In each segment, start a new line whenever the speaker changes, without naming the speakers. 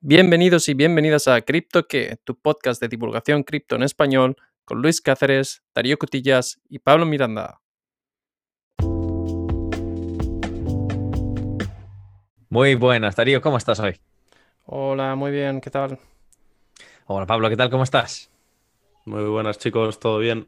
Bienvenidos y bienvenidas a CryptoQué, tu podcast de divulgación cripto en español, con Luis Cáceres, Darío Cotillas y Pablo Miranda.
Muy buenas, Darío, ¿cómo estás hoy?
Hola, muy bien, ¿qué tal?
Hola, Pablo, ¿qué tal? ¿Cómo estás?
Muy buenas, chicos, ¿todo bien?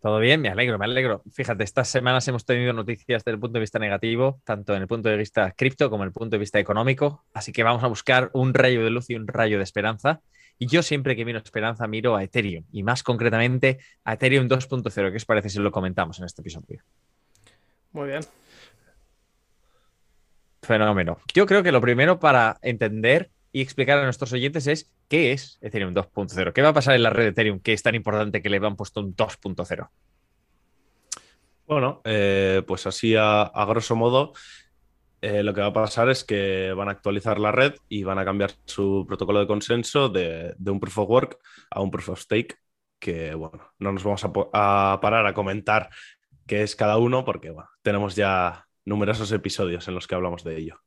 Todo bien, me alegro, me alegro. Fíjate, estas semanas hemos tenido noticias desde el punto de vista negativo, tanto en el punto de vista cripto como en el punto de vista económico, así que vamos a buscar un rayo de luz y un rayo de esperanza. Y yo siempre que miro esperanza miro a Ethereum y más concretamente a Ethereum 2.0. ¿Qué os parece si lo comentamos en este episodio?
Muy bien.
Fenómeno. Yo creo que lo primero para entender y explicar a nuestros oyentes es qué es Ethereum 2.0. ¿Qué va a pasar en la red de Ethereum que es tan importante que le han puesto un 2.0?
Bueno, eh, pues así a, grosso modo, eh, lo que va a pasar es que van a actualizar la red y van a cambiar su protocolo de consenso de, un proof of work a un proof of stake, que bueno, no nos vamos a, parar a comentar qué es cada uno porque tenemos ya numerosos episodios en los que hablamos de ello.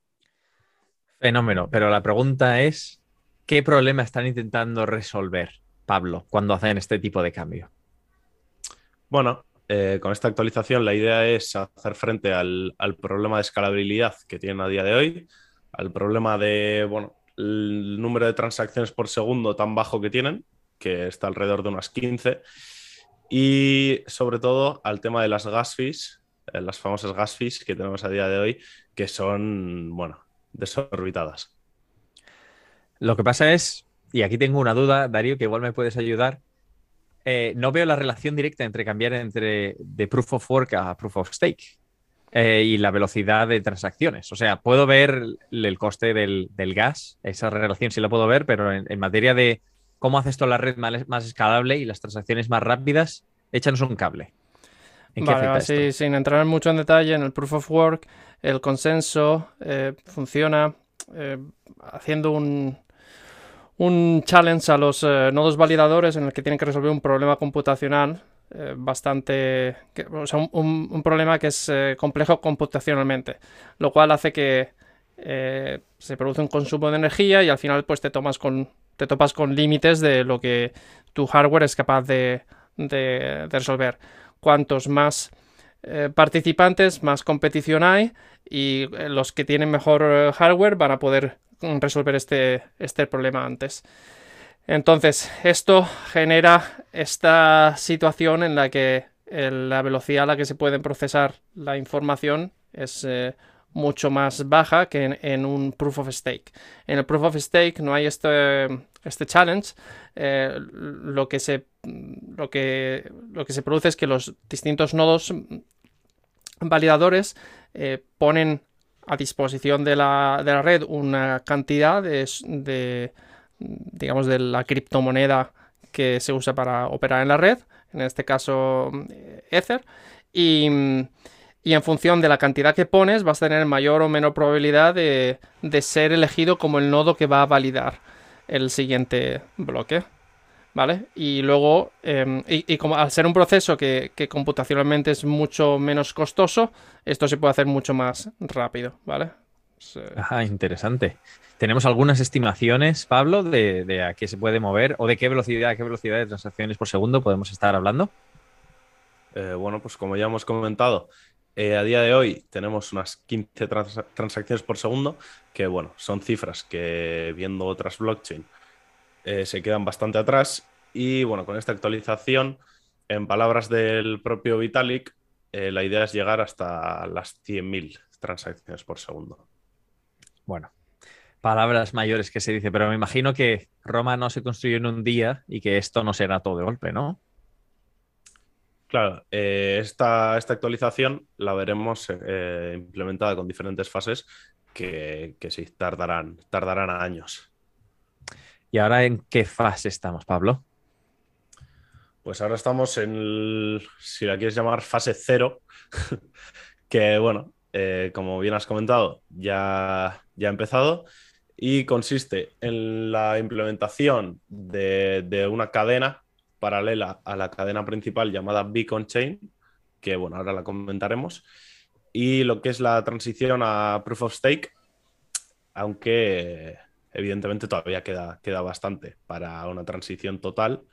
Fenómeno, pero la pregunta es, ¿qué problema están intentando resolver, Pablo, cuando hacen este tipo de cambio?
Bueno, eh, con esta actualización la idea es hacer frente al, problema de escalabilidad que tienen a día de hoy, al problema de, bueno, el número de transacciones por segundo tan bajo que tienen, que está alrededor de unas 15, y sobre todo al tema de las gas fees, eh, las famosas gas fees que tenemos a día de hoy, que son, bueno, desorbitadas.
Lo que pasa es, y aquí tengo una duda, Darío, que igual me puedes ayudar. Eh, no veo la relación directa entre cambiar entre de proof of work a proof of stake eh, y la velocidad de transacciones. O sea, puedo ver el, coste del, gas, esa relación sí la puedo ver, pero en, materia de cómo haces toda la red más, escalable y las transacciones más rápidas, échanos un cable.
Vale, sin entrar mucho en detalle en el proof of work, el consenso eh, funciona eh, haciendo un, un, challenge a los eh, nodos validadores en el que tienen que resolver un problema computacional bastante... o sea, un, problema que es complejo computacionalmente, lo cual hace que se produce un consumo de energía y al final pues te, tomas con, te topas con límites de lo que tu hardware es capaz de, de resolver. Cuantos más eh, participantes, más competición hay y eh, los que tienen mejor eh, hardware van a poder mm, resolver este, este problema antes. Entonces, esto genera esta situación en la que la velocidad a la que se puede procesar la información es mucho más baja que en, un proof of stake. En el proof of stake no hay este, este challenge. lo, que se, lo, que, lo que se produce es que los distintos nodos validadores eh, ponen a disposición de la, red una cantidad de, digamos, de la criptomoneda que se usa para operar en la red, en este caso eh, Ether, y, en función de la cantidad que pones vas a tener mayor o menor probabilidad de ser elegido como el nodo que va a validar el siguiente bloque. ¿Vale? Y luego, em, y, como al ser un proceso que, computacionalmente es mucho menos costoso, esto se puede hacer mucho más rápido, ¿vale?
Ajá, interesante. ¿Tenemos algunas estimaciones, Pablo, de, a qué se puede mover o de qué velocidad, qué velocidad de transacciones por segundo podemos estar hablando?
Eh, bueno, pues como ya hemos comentado, eh, a día de hoy tenemos unas 15 transacciones por segundo, que bueno, son cifras que viendo otras blockchain eh, se quedan bastante atrás. Y bueno, con esta actualización, en palabras del propio Vitalik, eh, la idea es llegar hasta las 100.000 transacciones por segundo.
Bueno, palabras mayores que se dice, pero me imagino que Roma no se construyó en un día y que esto no será todo de golpe, ¿no?
Claro, eh, esta, esta, actualización la veremos implementada con diferentes fases que, que sí, tardarán, tardarán años.
¿Y ahora en qué fase estamos, Pablo?
Pues ahora estamos en, si la quieres llamar, fase cero, que bueno, eh, como bien has comentado, ya, ya ha empezado y consiste en la implementación de, una cadena paralela a la cadena principal llamada Beacon Chain, que bueno, ahora la comentaremos, y lo que es la transición a Proof of Stake, aunque evidentemente todavía queda, queda bastante para una transición total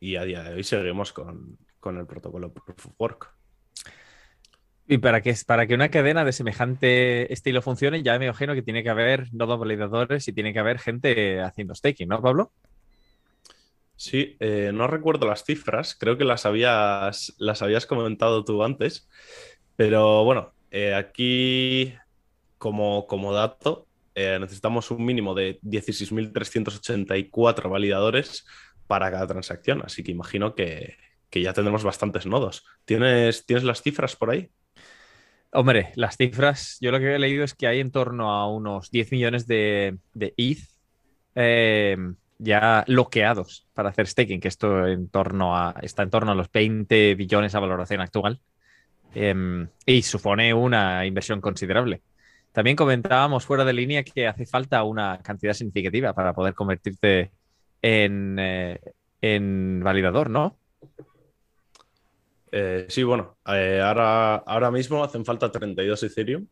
y a día de hoy seguimos con, con el protocolo Proof of Work.
Y para que, para que una cadena de semejante estilo funcione, ya me imagino que tiene que haber nodos validadores y tiene que haber gente haciendo staking, ¿no, Pablo?
Sí, eh, no recuerdo las cifras, creo que las habías, las habías comentado tú antes, pero bueno, eh, aquí como, como dato eh, necesitamos un mínimo de 16.384 validadores para cada transacción, así que imagino que, ya tendremos bastantes nodos. ¿Tienes, ¿Tienes las cifras por ahí?
Hombre, las cifras, yo lo que he leído es que hay en torno a unos 10 millones de, de ETH ya bloqueados para hacer staking, que esto en torno a, está en torno a los 20 billones a valoración actual em, y supone una inversión considerable. También comentábamos fuera de línea que hace falta una cantidad significativa para poder convertirte en, eh, en validador, ¿no?
Eh, sí, bueno, eh, ahora, ahora mismo hacen falta 32 Ethereum,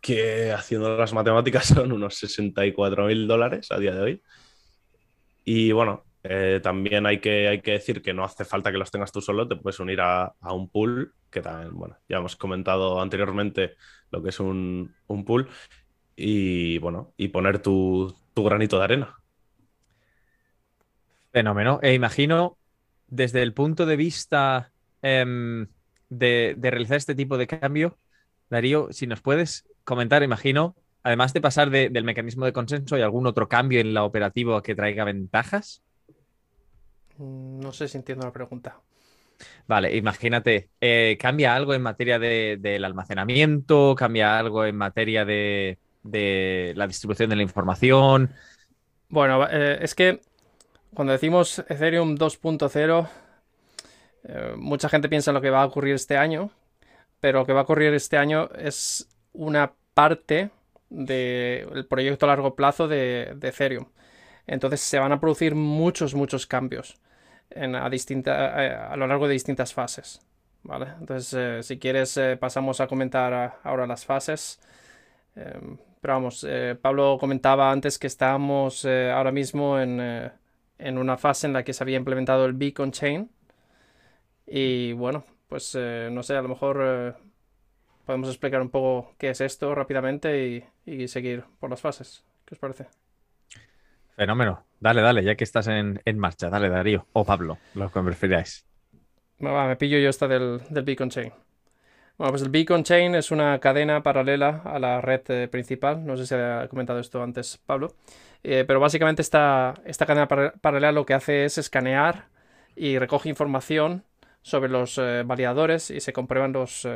que haciendo las matemáticas son unos 64 mil dólares a día de hoy. Y bueno, eh, también hay que, hay que decir que no hace falta que los tengas tú solo, te puedes unir a, un pool, que también, bueno, ya hemos comentado anteriormente lo que es un, pool, y bueno, y poner tu, granito de arena.
Fenómeno. E imagino, desde el punto de vista em, de, de, realizar este tipo de cambio, Darío, si nos puedes comentar, imagino, además de pasar del mecanismo de consenso, ¿hay algún otro cambio en la operativa que traiga ventajas?
No sé si entiendo la pregunta.
Vale, imagínate, eh, ¿cambia algo en materia del almacenamiento? ¿Cambia algo en materia de, la distribución de la información?
Bueno, eh, es que cuando decimos Ethereum 2.0, eh, mucha gente piensa en lo que va a ocurrir este año, pero lo que va a ocurrir este año es una parte del proyecto a largo plazo de, Ethereum. Entonces se van a producir muchos, muchos cambios a, distinta, eh, a lo largo de distintas fases. ¿vale? Entonces, eh, si quieres, eh, pasamos a comentar ahora las fases. Em, pero vamos, Pablo comentaba antes que estábamos ahora mismo en, en, una fase en la que se había implementado el Beacon Chain. Y bueno, pues no sé, a lo mejor podemos explicar un poco qué es esto rápidamente y, seguir por las fases. ¿Qué os parece?
Fenómeno. Dale, dale, ya que estás en, marcha. Dale, Darío. O Pablo, lo que prefiráis.
me pillo yo esta del, Beacon Chain. Bueno, pues el Beacon Chain es una cadena paralela a la red eh, principal. No sé si ha comentado esto antes Pablo. Eh, pero básicamente esta, esta cadena paralela lo que hace es escanear y recoge información sobre los eh, validadores y se comprueban los,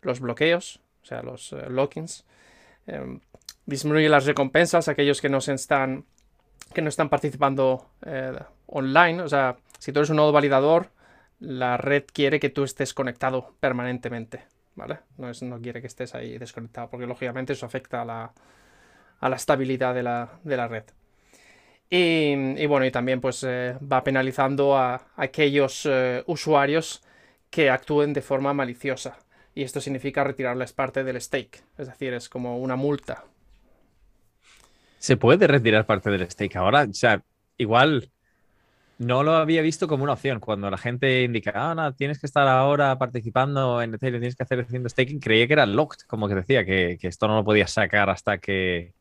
los bloqueos, o sea, los lockings. Disminuye las recompensas a aquellos que no, se están, que no están participando eh, online. O sea, si tú eres un nodo validador, la red quiere que tú estés conectado permanentemente. ¿Vale? No, es, no quiere que estés ahí desconectado, porque lógicamente eso afecta a la, a la estabilidad de la, de la red. Y, bueno, y también pues va penalizando a aquellos usuarios que actúen de forma maliciosa y esto significa retirarles parte del stake, es decir, es como una multa.
¿Se puede retirar parte del stake ahora? O sea, igual no lo había visto como una opción. Cuando la gente indica, ah, no, tienes que estar ahora participando en Ethereum, tienes que hacer haciendo staking, creía que era locked, como que decía, que, esto no lo podías sacar hasta que,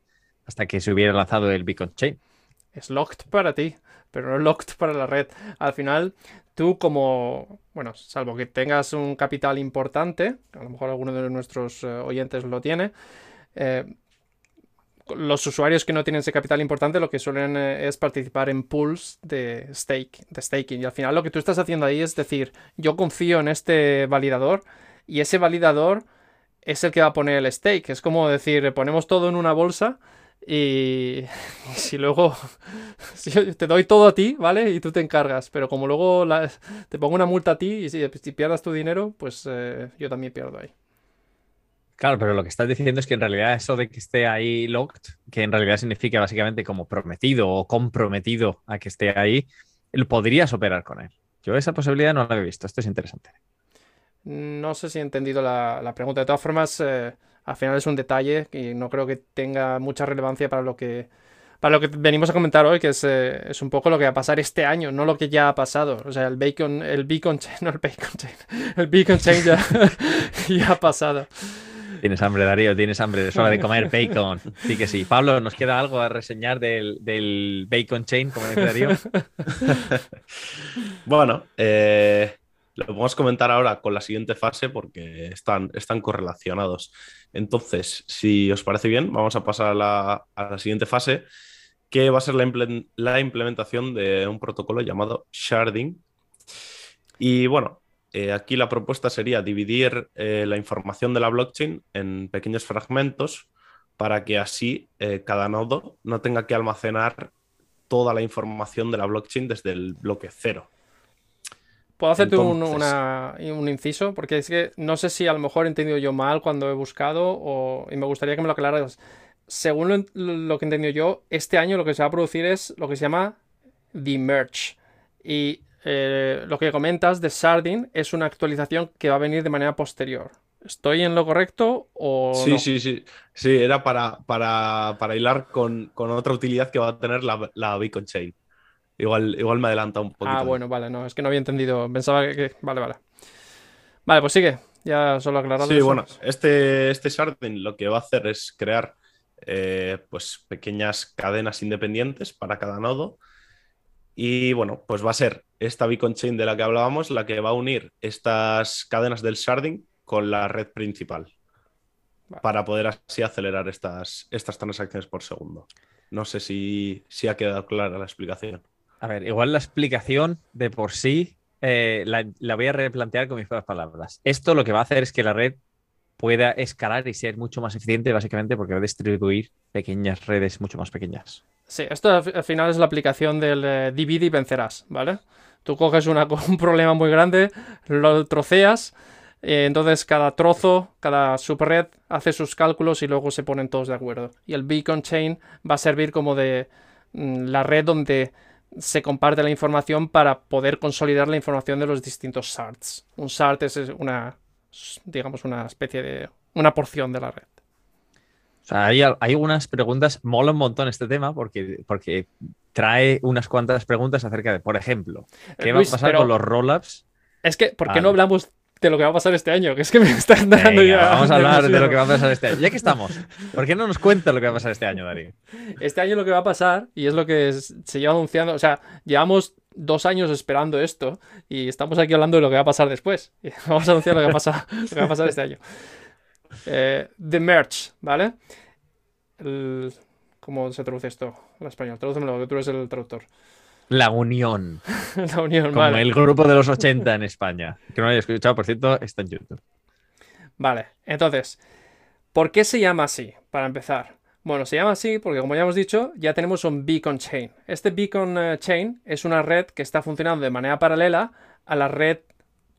hasta que se hubiera lanzado el Beacon Chain.
Es locked para ti, pero no locked para la red. Al final, tú como, bueno, salvo que tengas un capital importante, a lo mejor alguno de nuestros eh, oyentes lo tiene, eh, los usuarios que no tienen ese capital importante lo que suelen eh, es participar en pools de stake, de staking. Y al final lo que tú estás haciendo ahí es decir, yo confío en este validador y ese validador es el que va a poner el stake. Es como decir, ponemos todo en una bolsa y si luego te doy todo a ti, ¿vale? Y tú te encargas, pero como luego te pongo una multa a ti y si, pierdas tu dinero, pues eh, yo también pierdo ahí.
Claro, pero lo que estás diciendo es que en realidad eso de que esté ahí locked, que en realidad significa básicamente como prometido o comprometido a que esté ahí, podrías operar con él. Yo esa posibilidad no la he visto, esto es interesante.
No sé si he entendido la, pregunta. De todas formas, eh, al final es un detalle y no creo que tenga mucha relevancia para lo que para lo que venimos a comentar hoy, que es, eh, es, un poco lo que va a pasar este año, no lo que ya ha pasado. O sea, el bacon, el beacon chain, no el bacon chain, el beacon chain ya, ya ha pasado.
Tienes hambre, Darío, tienes hambre. Es hora de comer bacon. Sí que sí. Pablo, ¿nos queda algo a reseñar del, del bacon chain, como dice Darío?
bueno, eh, lo podemos comentar ahora con la siguiente fase porque están, están correlacionados. Entonces, si os parece bien, vamos a pasar a la, a la siguiente fase, que va a ser la, la, implementación de un protocolo llamado sharding. Y bueno, eh, aquí la propuesta sería dividir eh, la información de la blockchain en pequeños fragmentos para que así eh, cada nodo no tenga que almacenar toda la información de la blockchain desde el bloque cero.
¿Puedo hacerte un, un, inciso? Porque es que no sé si a lo mejor he entendido yo mal cuando he buscado o, y me gustaría que me lo aclararas. Según lo, lo, que he entendido yo, este año lo que se va a producir es lo que se llama the merge. Y eh, lo que comentas de Sardin es una actualización que va a venir de manera posterior. ¿Estoy en lo correcto o
Sí, sí, sí. Sí, era para, para, hilar con, otra utilidad que va a tener la, la Beacon Chain. Igual, igual me adelanta un poquito.
Ah, bueno, vale, no, es que no había entendido. Pensaba que. Vale, vale. Vale, pues sigue. Ya solo aclarado.
Sí, bueno, este, este Sardin lo que va a hacer es crear eh, pues pequeñas cadenas independientes para cada nodo y bueno, pues va a ser esta beacon chain de la que hablábamos la que va a unir estas cadenas del sharding con la red principal para poder así acelerar estas, estas transacciones por segundo. No sé si, si ha quedado clara la explicación.
A ver, igual la explicación de por sí eh, la, la, voy a replantear con mis propias palabras. Esto lo que va a hacer es que la red pueda escalar y ser mucho más eficiente, básicamente porque va a distribuir pequeñas redes mucho más pequeñas.
Sí, esto al final es la aplicación del eh, divide y vencerás, ¿vale? Tú coges un problema muy grande, lo troceas, eh, entonces cada trozo, cada subred hace sus cálculos y luego se ponen todos de acuerdo. Y el beacon chain va a servir como de mm, la red donde se comparte la información para poder consolidar la información de los distintos shards. Un shard es una, digamos, una especie de, una porción de la red
hay, hay unas preguntas, mola un montón este tema porque, porque trae unas cuantas preguntas acerca de, por ejemplo, ¿qué va a pasar con los rollups?
Es que, ¿por qué no hablamos de lo que va a pasar este año? Que es que me están dando ya.
Vamos a hablar de lo que va a pasar este año. Ya que estamos, ¿por qué no nos cuentas lo que va a pasar este año, Darío?
Este año lo que va a pasar, y es lo que se lleva anunciando, o sea, llevamos dos años esperando esto y estamos aquí hablando de lo que va a pasar después. vamos a anunciar lo que va a pasar, lo que va a pasar este año. Eh, the Merch, ¿vale? ¿Cómo se traduce esto en español? Tradúcemelo, que tú eres el traductor.
La Unión.
la Unión,
Como el grupo de los 80 en España. Que no lo haya escuchado, por cierto, está en YouTube.
Vale, entonces, ¿por qué se llama así? Para empezar. Bueno, se llama así porque, como ya hemos dicho, ya tenemos un beacon chain. Este beacon eh, chain es una red que está funcionando de manera paralela a la red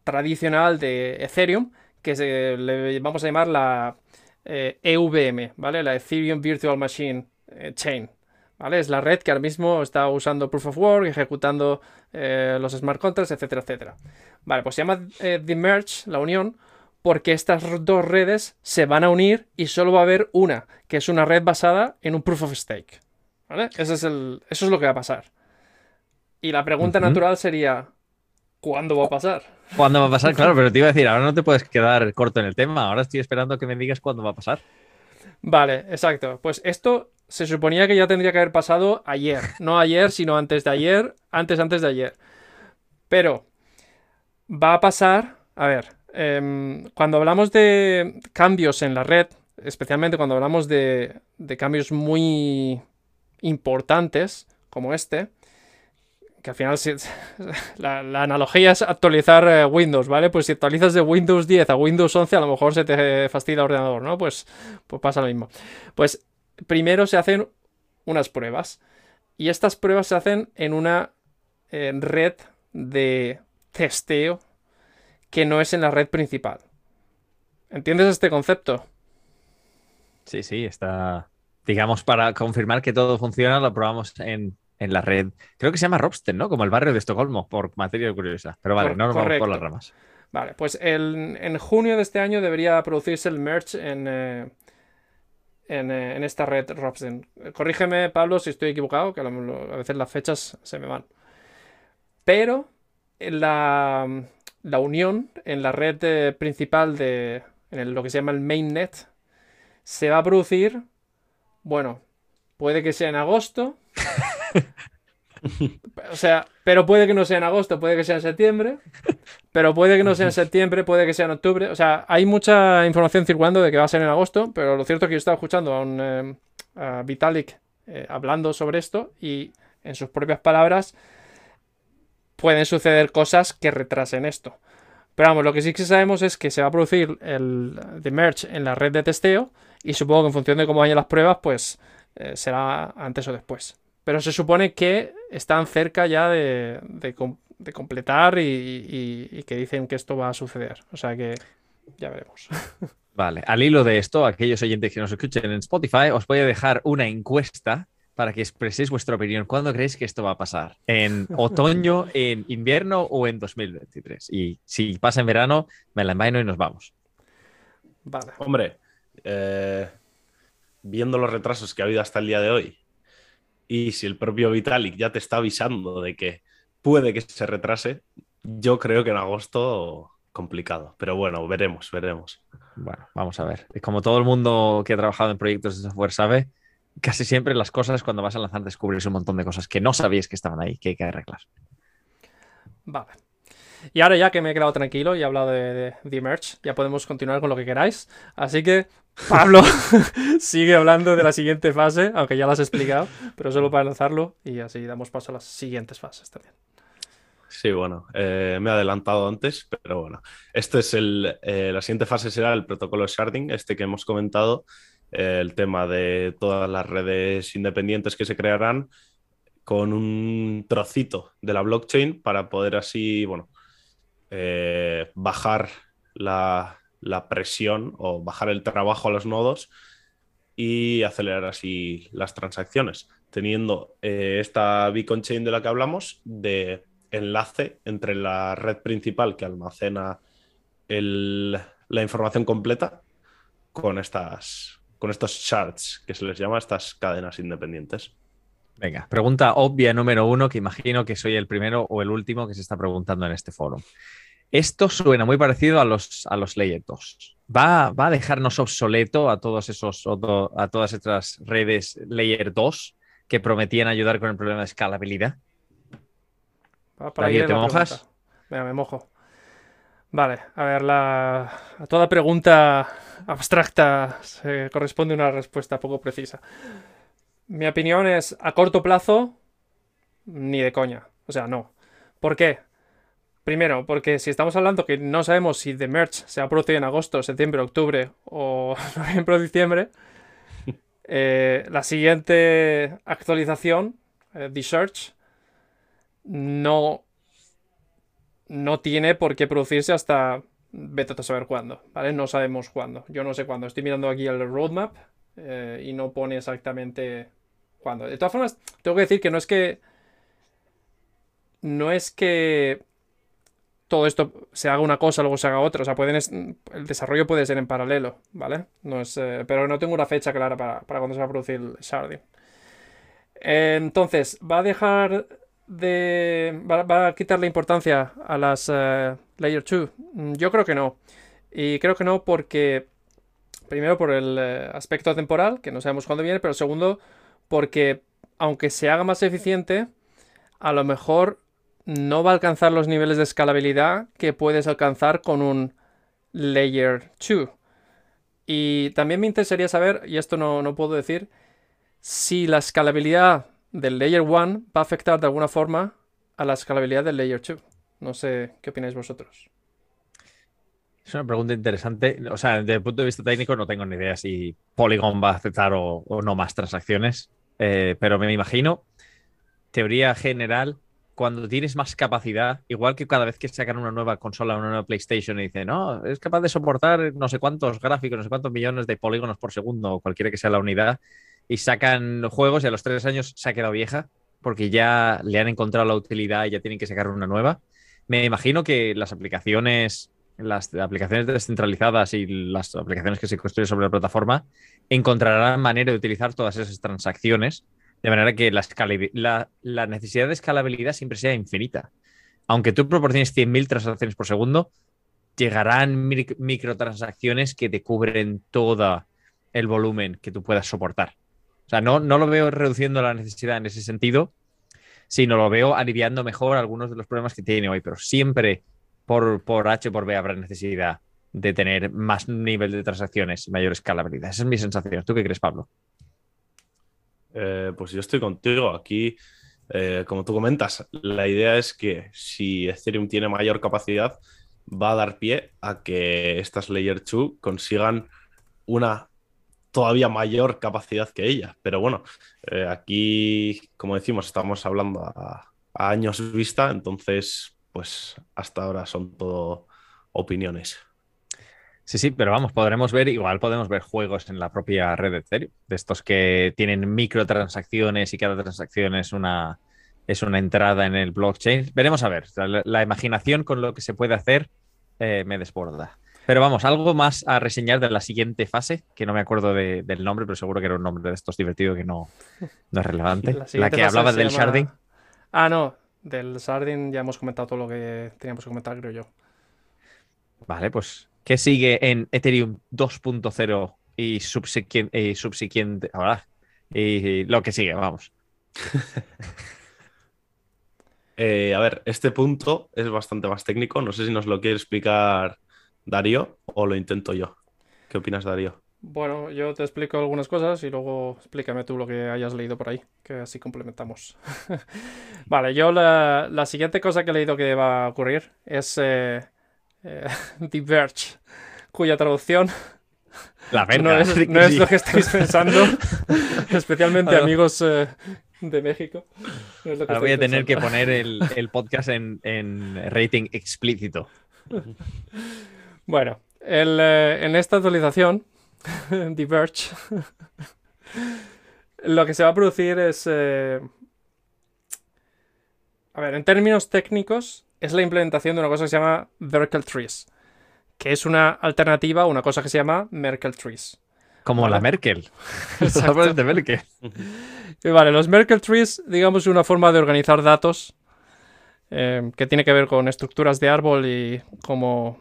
tradicional de Ethereum, que se, le vamos a llamar la EVM, eh, e ¿vale? La Ethereum Virtual Machine eh, Chain. ¿Vale? Es la red que ahora mismo está usando Proof of Work, ejecutando eh, los smart contracts, etcétera, etcétera. Vale, pues se llama The Merge, la unión, porque estas dos redes se van a unir y solo va a haber una, que es una red basada en un Proof of Stake. ¿Vale? Eso es, el, eso es lo que va a pasar. Y la pregunta natural sería, ¿cuándo va a pasar?
¿Cuándo va a pasar? Claro, pero te iba a decir, ahora no te puedes quedar corto en el tema. Ahora estoy esperando que me digas cuándo va a pasar.
Vale, exacto. Pues esto se suponía que ya tendría que haber pasado ayer. No ayer, sino antes de ayer. Antes, antes de ayer. Pero va a pasar. A ver, em, cuando hablamos de cambios en la red, especialmente cuando hablamos de, de cambios muy importantes como este, que al final la, analogía es actualizar eh, Windows, ¿vale? Pues si actualizas de Windows 10 a Windows 11 a lo mejor se te fastidia el ordenador, ¿no? Pues, pues pasa lo mismo. Pues primero se hacen unas pruebas y estas pruebas se hacen en una red de testeo que no es en la red principal. ¿Entiendes este concepto?
Sí, sí, está... Digamos, para confirmar que todo funciona, lo probamos en en la red. Creo que se llama Robsten, ¿no? Como el barrio de Estocolmo, por materia curiosa. Pero vale, no nos vamos por las ramas.
Vale, pues en junio de este año debería producirse el merge en, eh, en, en esta red Robson. Corrígeme, Pablo, si estoy equivocado, que a, veces las fechas se me van. Pero la, la unión en la red principal de en lo que se llama el mainnet se va a producir, bueno, puede que sea en agosto. O sea, pero puede que no sea en agosto, puede que sea en septiembre. Pero puede que no sea en septiembre, puede que sea en octubre. O sea, hay mucha información circulando de que va a ser en agosto, pero lo cierto es que yo estaba escuchando a un eh, Vitalik eh, hablando sobre esto y en sus propias palabras pueden suceder cosas que retrasen esto. Pero vamos, lo que sí que sabemos es que se va a producir el de merge en la red de testeo y supongo que en función de cómo vayan las pruebas, pues eh, será antes o después. Pero se supone que están cerca ya de, completar y, que dicen que esto va a suceder. O sea que ya veremos.
Vale, al hilo de esto, aquellos oyentes que nos escuchen en Spotify, os voy a dejar una encuesta para que expreséis vuestra opinión. ¿Cuándo creéis que esto va a pasar? ¿En otoño, en invierno o en 2023? Y si pasa en verano, me la envaino y nos vamos.
Vale. Hombre, eh, viendo los retrasos que ha habido hasta el día de hoy, y si el propio Vitalik ya te está avisando de que puede que se retrase, yo creo que en agosto complicado. Pero bueno, veremos, veremos.
Bueno, vamos a ver. Como todo el mundo que ha trabajado en proyectos de software sabe, casi siempre las cosas cuando vas a lanzar descubres un montón de cosas que no sabías que estaban ahí, que hay que arreglar.
Vale. Y ahora ya que me he quedado tranquilo y he hablado de, de, Merch, ya podemos continuar con lo que queráis. Así que, Pablo, sigue hablando de la siguiente fase, aunque ya lo has explicado, pero solo para lanzarlo y así damos paso a las siguientes fases también.
Sí, bueno, eh, me he adelantado antes, pero bueno, este es eh, la siguiente fase será el protocolo sharding, este que hemos comentado, eh, el tema de todas las redes independientes que se crearán con un trocito de la blockchain para poder así, bueno, bajar la, presión o bajar el trabajo a los nodos y acelerar así las transacciones, teniendo eh, esta beacon chain de la que hablamos de enlace entre la red principal que almacena la información completa con, estas, con estos shards que se les llama estas cadenas independientes.
Venga, pregunta obvia número uno, que imagino que soy el primero o el último que se está preguntando en este foro. Esto suena muy parecido a los, a los Layer 2. ¿Va, ¿Va, a dejarnos obsoleto a, todos esos, a todas estas redes Layer 2 que prometían ayudar con el problema de escalabilidad?
para ¿Te mojas? Venga, me mojo. Vale, a ver, la... a toda pregunta abstracta se corresponde una respuesta poco precisa. Mi opinión es, a corto plazo, ni de coña. O sea, no. ¿Por qué? Primero, porque si estamos hablando que no sabemos si The Merge se va a producir en agosto, septiembre, octubre o noviembre o diciembre, eh, la siguiente actualización, eh, The Search, no, no tiene por qué producirse hasta vete a saber cuándo, ¿vale? No sabemos cuándo. Yo no sé cuándo. Estoy mirando aquí el roadmap eh, y no pone exactamente cuándo. De todas formas, tengo que decir que no es que... No es que todo esto se haga una cosa, luego se haga otra. O sea, pueden el desarrollo puede ser en paralelo, ¿vale? No es, eh, pero no tengo una fecha clara para, cuando se va a producir el sharding. entonces, va a dejar de. Va, a quitarle importancia a las eh, Layer 2. Mm, yo creo que no. Y creo que no porque. Primero por el eh, aspecto temporal, que no sabemos cuándo viene, pero segundo, porque aunque se haga más eficiente, a lo mejor no va a alcanzar los niveles de escalabilidad que puedes alcanzar con un Layer 2. Y también me interesaría saber, y esto no, puedo decir, si la escalabilidad del Layer 1 va a afectar de alguna forma a la escalabilidad del Layer 2. No sé qué opináis vosotros.
Es una pregunta interesante. O sea, desde el punto de vista técnico no tengo ni idea si Polygon va a aceptar o, no más transacciones, eh, pero me imagino, teoría general, cuando tienes más capacidad, igual que cada vez que sacan una nueva consola, una nueva PlayStation y dicen, no, es capaz de soportar no sé cuántos gráficos, no sé cuántos millones de polígonos por segundo, o cualquiera que sea la unidad, y sacan juegos y a los tres años se ha quedado vieja porque ya le han encontrado la utilidad y ya tienen que sacar una nueva. Me imagino que las aplicaciones las aplicaciones descentralizadas y las aplicaciones que se construyen sobre la plataforma encontrarán manera de utilizar todas esas transacciones de manera que la, necesidad de escalabilidad siempre sea infinita. Aunque tú proporciones 100.000 transacciones por segundo, llegarán microtransacciones que te cubren todo el volumen que tú puedas soportar. O sea, no, no lo veo reduciendo la necesidad en ese sentido, sino lo veo aliviando mejor algunos de los problemas que tiene hoy, pero siempre por, por H por B habrá necesidad de tener más nivel de transacciones y mayor escalabilidad. Esa es mi sensación. ¿Tú qué crees, Pablo?
Eh, pues yo estoy contigo. Aquí, eh, como tú comentas, la idea es que si Ethereum tiene mayor capacidad, va a dar pie a que estas Layer 2 consigan una todavía mayor capacidad que ella. Pero bueno, eh, aquí, como decimos, estamos hablando a, años vista, entonces, pues hasta ahora son todo opiniones.
Sí, sí, pero vamos, podremos ver, igual podemos ver juegos en la propia red de Ethereum, de estos que tienen microtransacciones y cada transacción es una, es una entrada en el blockchain. Veremos a ver, la, imaginación con lo que se puede hacer eh, me desborda. Pero vamos, algo más a reseñar de la siguiente fase, que no me acuerdo del nombre, pero seguro que era un nombre de estos divertidos que no, no es relevante. La, que hablaba del sharding.
Ah, no, del sharding ya hemos comentado todo lo que teníamos que comentar, creo yo.
Vale, pues, ¿qué sigue en Ethereum 2.0 y subsiguiente, ahora, y, lo que sigue, vamos?
Eh, a ver, este punto es bastante más técnico. No sé si nos lo quiere explicar Darío o lo intento yo. ¿Qué opinas, Darío?
Bueno, yo te explico algunas cosas y luego explícame tú lo que hayas leído por ahí, que así complementamos. vale, yo la, siguiente cosa que he leído que va a ocurrir es eh, eh Diverge, cuya traducción
la
no es, lo que estáis pensando, especialmente amigos eh, de México.
Ahora voy a tener que poner el, podcast en, en rating explícito.
Bueno, eh, en esta actualización, Diverge, lo que se va a producir es... Eh, a ver, en términos técnicos, es la implementación de una cosa que se llama Merkle Trees, que es una alternativa a una cosa que se llama Merkle Trees.
Como la Merkel. de Merkel.
vale, los Merkle Trees, digamos, es una forma de organizar datos eh, que tiene que ver con estructuras de árbol y cómo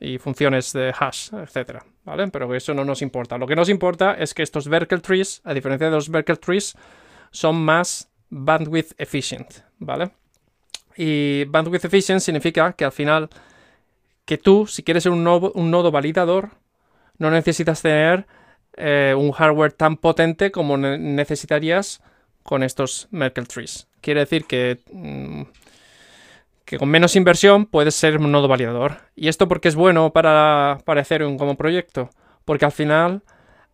y funciones de hash, etcétera, ¿vale? Pero eso no nos importa. Lo que nos importa es que estos Merkle trees, a diferencia de los Merkle trees, son más bandwidth efficient, ¿vale? Y bandwidth efficient significa que al final que tú, si quieres ser un nodo, un validador, no necesitas tener eh, un hardware tan potente como necesitarías con estos Merkle trees. Quiere decir que mm, que con menos inversión puedes ser un nodo validador. ¿Y esto porque es bueno para, para Ethereum como proyecto? Porque al final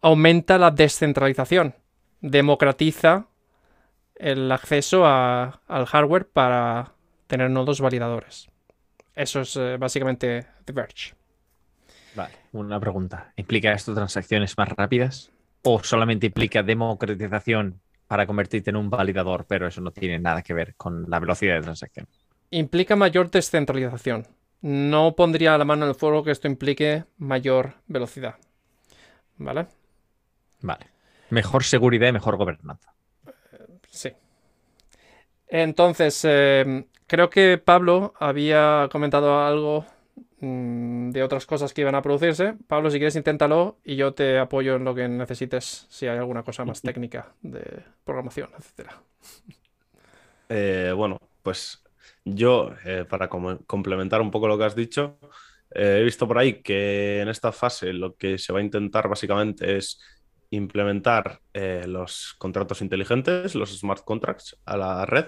aumenta la descentralización, democratiza el acceso al hardware para tener nodos validadores. Eso es eh, básicamente The Verge.
Vale, una pregunta. ¿Implica esto transacciones más rápidas? ¿O solamente implica democratización para convertirte en un validador, pero eso no tiene nada que ver con la velocidad de transacción?
implica mayor descentralización. No pondría la mano en el fuego que esto implique mayor velocidad. ¿Vale?
Vale. Mejor seguridad y mejor gobernanza.
sí. Entonces, eh, creo que Pablo había comentado algo mm, de otras cosas que iban a producirse. Pablo, si quieres, inténtalo y yo te apoyo en lo que necesites si hay alguna cosa más técnica de programación, etc.
Eh, bueno, pues yo, eh, para complementar un poco lo que has dicho, eh, he visto por ahí que en esta fase lo que se va a intentar básicamente es implementar eh, los contratos inteligentes, los smart contracts, a la red.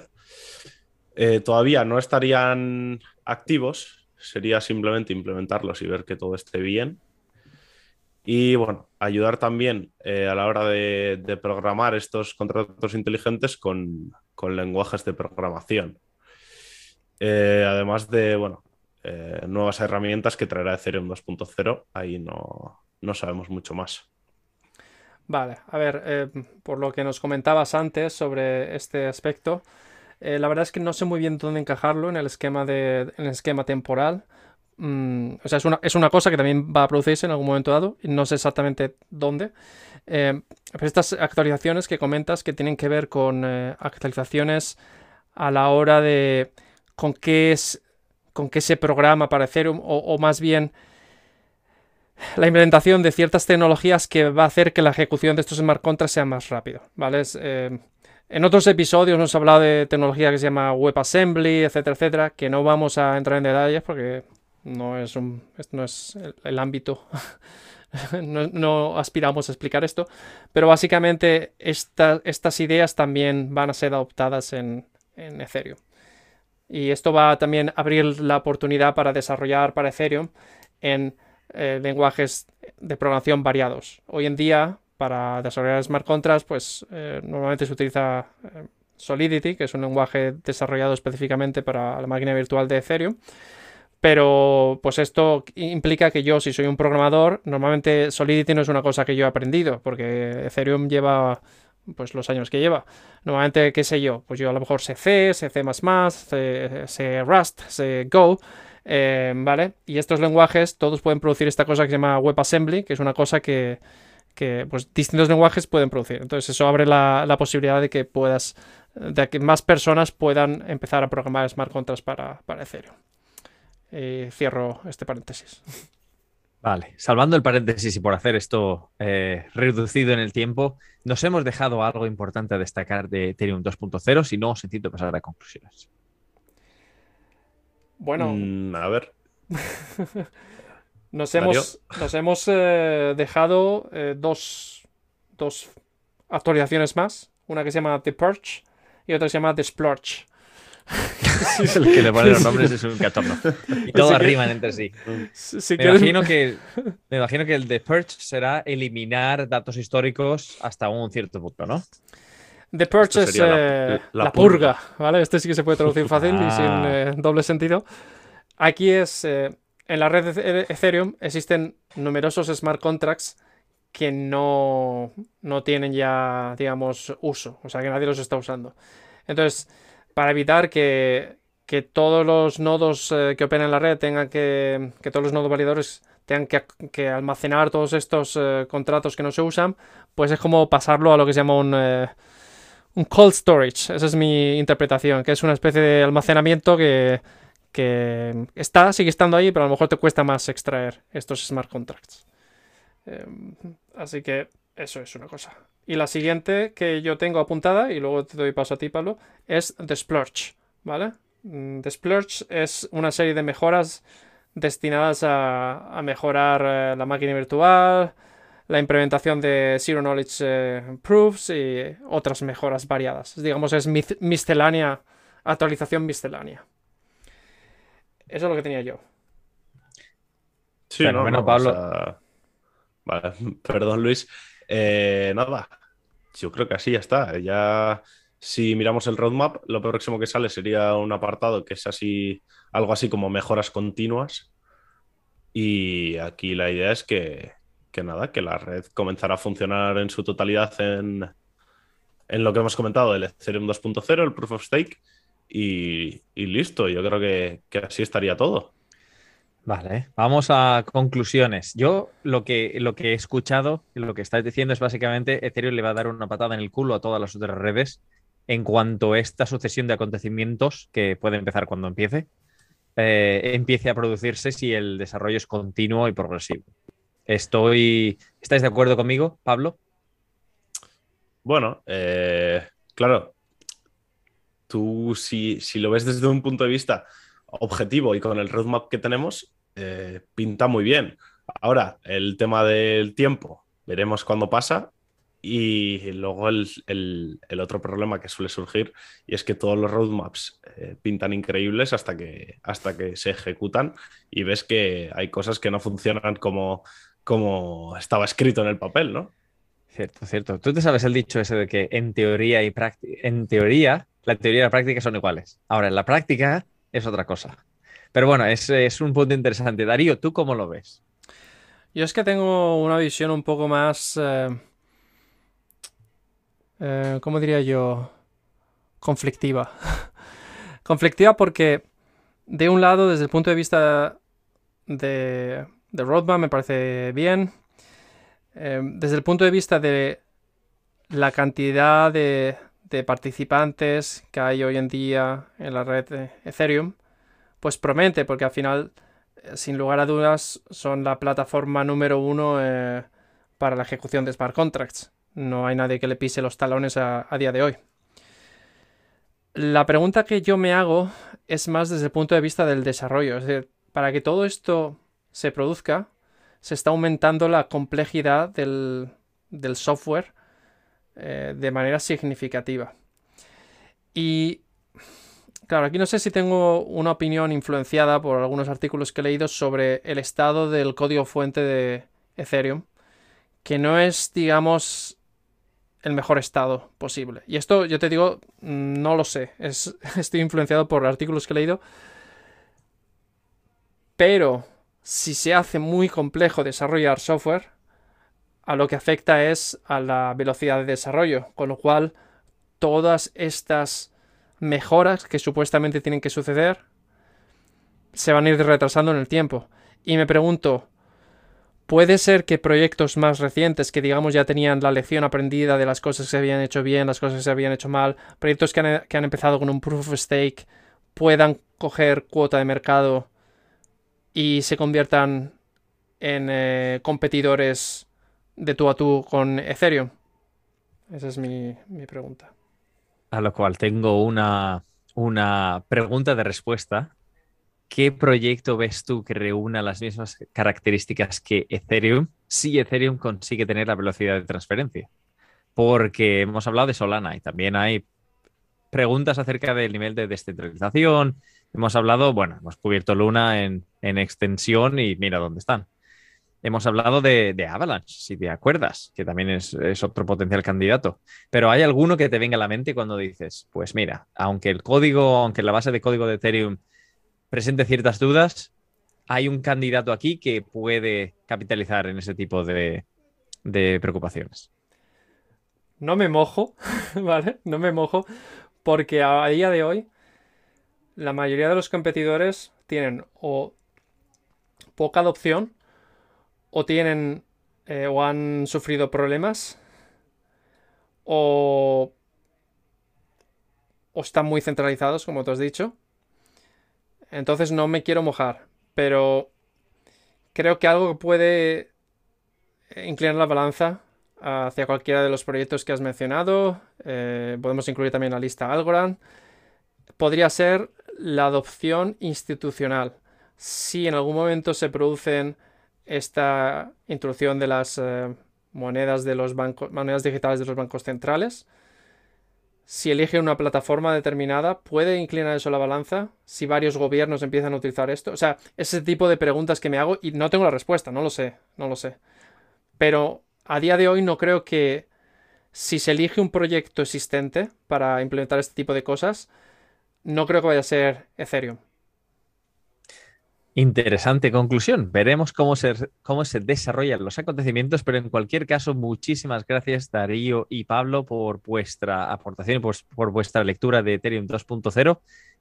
Todavía no estarían activos, sería simplemente implementarlos y ver que todo esté bien. Y bueno, ayudar también a la hora de, programar estos contratos inteligentes con lenguajes de programación. Eh, además de, bueno, eh, nuevas herramientas que traerá Ethereum 2.0, ahí no, sabemos mucho más.
Vale, a ver, eh, por lo que nos comentabas antes sobre este aspecto, la verdad es que no sé muy bien dónde encajarlo en el esquema, de, en el esquema temporal, mm, o sea, es una, es una, cosa que también va a producirse en algún momento dado, y no sé exactamente dónde. Eh, pero estas actualizaciones que comentas que tienen que ver con eh, actualizaciones a la hora de con qué es con qué se programa para Ethereum o, más bien la implementación de ciertas tecnologías que va a hacer que la ejecución de estos smart contracts sea más rápido, ¿vale? Eh, en otros episodios nos ha hablado de tecnología que se llama WebAssembly, etcétera, etcétera, que no vamos a entrar en detalles porque no es, no es el, ámbito, no, aspiramos a explicar esto, pero básicamente estas ideas también van a ser adoptadas en, Ethereum. Y esto va a también abrir la oportunidad para desarrollar para Ethereum en eh, lenguajes de programación variados. Hoy en día, para desarrollar smart contracts, pues eh, normalmente se utiliza eh, Solidity, que es un lenguaje desarrollado específicamente para la máquina virtual de Ethereum. Pero pues esto implica que yo, si soy un programador, normalmente Solidity no es una cosa que yo he aprendido, porque Ethereum lleva pues los años que lleva. Normalmente, qué sé yo, pues yo a lo mejor sé C, sé C++, sé, Rust, sé Go, eh, ¿vale? Y estos lenguajes todos pueden producir esta cosa que se llama WebAssembly, que es una cosa que, que pues, distintos lenguajes pueden producir. Entonces eso abre la, posibilidad de que puedas, de que más personas puedan empezar a programar smart contracts para, para Ethereum. cierro este paréntesis.
Vale, salvando el paréntesis y por hacer esto eh, reducido en el tiempo, nos hemos dejado algo importante a destacar de Ethereum 2.0, si no os intento pasar a conclusiones.
Bueno,
mm, a ver.
Nos hemos, nos hemos eh, dejado eh, dos, dos, actualizaciones más. Una que se llama The Purge y otra que se llama The Splurge.
el que le pone los nombres es un cachorro. Y todos riman entre sí. me, imagino que, me imagino que el The Purge será eliminar datos históricos hasta un cierto punto, ¿no?
The Purge es eh, la, purga. ¿vale? Este sí que se puede traducir fácil y sin ah. doble sentido. Aquí es en la red de Ethereum existen numerosos smart contracts que no, no tienen ya, digamos, uso, o sea que nadie los está usando. Entonces, para evitar que, todos los nodos eh, que operan en la red tengan que, que todos los nodos validadores tengan que, almacenar todos estos eh, contratos que no se usan, pues es como pasarlo a lo que se llama un, eh, un cold storage. Esa es mi interpretación, que es una especie de almacenamiento que, que está, sigue estando ahí, pero a lo mejor te cuesta más extraer estos smart contracts. Em, así que eso es una cosa. Y la siguiente que yo tengo apuntada, y luego te doy paso a ti, Pablo, es The Splurge, ¿vale? Mm, The Splurge es una serie de mejoras destinadas a, mejorar eh, la máquina virtual, la implementación de Zero Knowledge eh, Proofs y otras mejoras variadas. Digamos, es miscelánea, actualización miscelánea. Eso es lo que tenía yo.
Sí, no, bueno, Pablo. Vale, perdón, Luis. Eh, nada, yo creo que así ya está. Ya, si miramos el roadmap, lo próximo que sale sería un apartado que es así, algo así como mejoras continuas. Y aquí la idea es que, que nada, que la red comenzará a funcionar en su totalidad en, en lo que hemos comentado, el Ethereum 2.0, el Proof of Stake y, listo, yo creo que, así estaría todo.
Vale, vamos a conclusiones. Yo lo que, lo que he escuchado, lo que estáis diciendo es básicamente Ethereum le va a dar una patada en el culo a todas las otras redes en cuanto a esta sucesión de acontecimientos que puede empezar cuando empiece, eh, empiece a producirse si el desarrollo es continuo y progresivo. Estoy. ¿Estáis de acuerdo conmigo, Pablo?
Bueno, eh, claro, tú si, lo ves desde un punto de vista objetivo y con el roadmap que tenemos, eh, pinta muy bien. Ahora, el tema del tiempo, veremos cuándo pasa. Y luego el, otro problema que suele surgir y es que todos los roadmaps eh, pintan increíbles hasta que, hasta que se ejecutan y ves que hay cosas que no funcionan como, como estaba escrito en el papel, ¿no?
Cierto, cierto. Tú te sabes el dicho ese de que en teoría y en teoría la teoría y la práctica son iguales. Ahora, en la práctica es otra cosa. Pero bueno, es, un punto interesante. Darío, ¿tú cómo lo ves?
Yo es que tengo una visión un poco más... Eh, eh, ¿Cómo diría yo? Conflictiva. Conflictiva porque, de un lado, desde el punto de vista de, de roadmap me parece bien. Eh, desde el punto de vista de la cantidad de, de, participantes que hay hoy en día en la red Ethereum, pues promete, porque al final, eh, sin lugar a dudas, son la plataforma número uno eh, para la ejecución de smart contracts. No hay nadie que le pise los talones a, a día de hoy. La pregunta que yo me hago es más desde el punto de vista del desarrollo. Es decir, para que todo esto se produzca, se está aumentando la complejidad del, del software eh, de manera significativa. Y claro, aquí no sé si tengo una opinión influenciada por algunos artículos que he leído sobre el estado del código fuente de Ethereum, que no es, digamos, el mejor estado posible. Y esto, yo te digo, no lo sé. Es, estoy influenciado por artículos que he leído. Pero si se hace muy complejo desarrollar software, a lo que afecta es a la velocidad de desarrollo. Con lo cual, todas estas mejoras que supuestamente tienen que suceder se van a ir retrasando en el tiempo. Y me pregunto, Puede ser que proyectos más recientes que digamos ya tenían la lección aprendida de las cosas que se habían hecho bien, las cosas que se habían hecho mal, proyectos que han, empezado con un proof of stake puedan coger cuota de mercado y se conviertan en eh, competidores de tú a tú con Ethereum? Esa es mi, mi pregunta.
A lo cual tengo una, una pregunta de respuesta ¿qué proyecto ves tú que reúna las mismas características que Ethereum si Ethereum consigue tener la velocidad de transferencia? Porque hemos hablado de Solana y también hay preguntas acerca del nivel de descentralización. Hemos hablado, bueno, hemos cubierto Luna en, extensión y mira dónde están. Hemos hablado de, Avalanche, si te acuerdas, que también es, otro potencial candidato. Pero ¿hay alguno que te venga a la mente cuando dices, pues mira, aunque el código, aunque la base de código de Ethereum presente ciertas dudas, hay un candidato aquí que puede capitalizar en ese tipo de, preocupaciones.
No me mojo, ¿vale? No me mojo porque a día de hoy la mayoría de los competidores tienen o poca adopción o tienen eh, o han sufrido problemas o, o están muy centralizados, como te has dicho. Entonces no me quiero mojar, pero creo que algo que puede inclinar la balanza hacia cualquiera de los proyectos que has mencionado, eh, podemos incluir también la lista Algorand, podría ser la adopción institucional. Si en algún momento se producen esta introducción de las eh, monedas de los bancos, monedas digitales de los bancos centrales, si elige una plataforma determinada, ¿puede inclinar eso la balanza? Si varios gobiernos empiezan a utilizar esto. O sea, ese tipo de preguntas que me hago y no tengo la respuesta, no lo sé, no lo sé. Pero a día de hoy no creo que si se elige un proyecto existente para implementar este tipo de cosas, no creo que vaya a ser Ethereum.
Interesante conclusión. Veremos cómo se, cómo se desarrollan los acontecimientos, pero en cualquier caso, muchísimas gracias Darío y Pablo por vuestra aportación y por, vuestra lectura de Ethereum 2.0.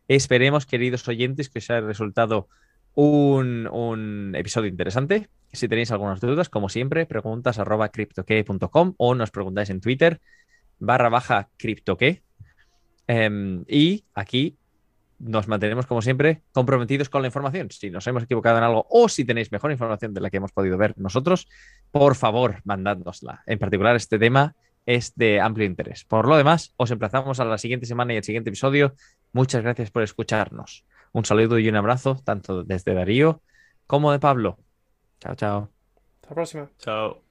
Esperemos, queridos oyentes, que os haya resultado un, episodio interesante. Si tenéis algunas dudas, como siempre, preguntas arroba cryptoque.com o nos preguntáis en Twitter barra baja criptoque. Em, y aquí nos mantenemos, como siempre, comprometidos con la información. Si nos hemos equivocado en algo o si tenéis mejor información de la que hemos podido ver nosotros, por favor, mandádnosla. En particular, este tema es de amplio interés. Por lo demás, os emplazamos a la siguiente semana y el siguiente episodio. Muchas gracias por escucharnos. Un saludo y un abrazo, tanto desde Darío como de Pablo. Chao, chao.
Hasta la próxima.
Chao.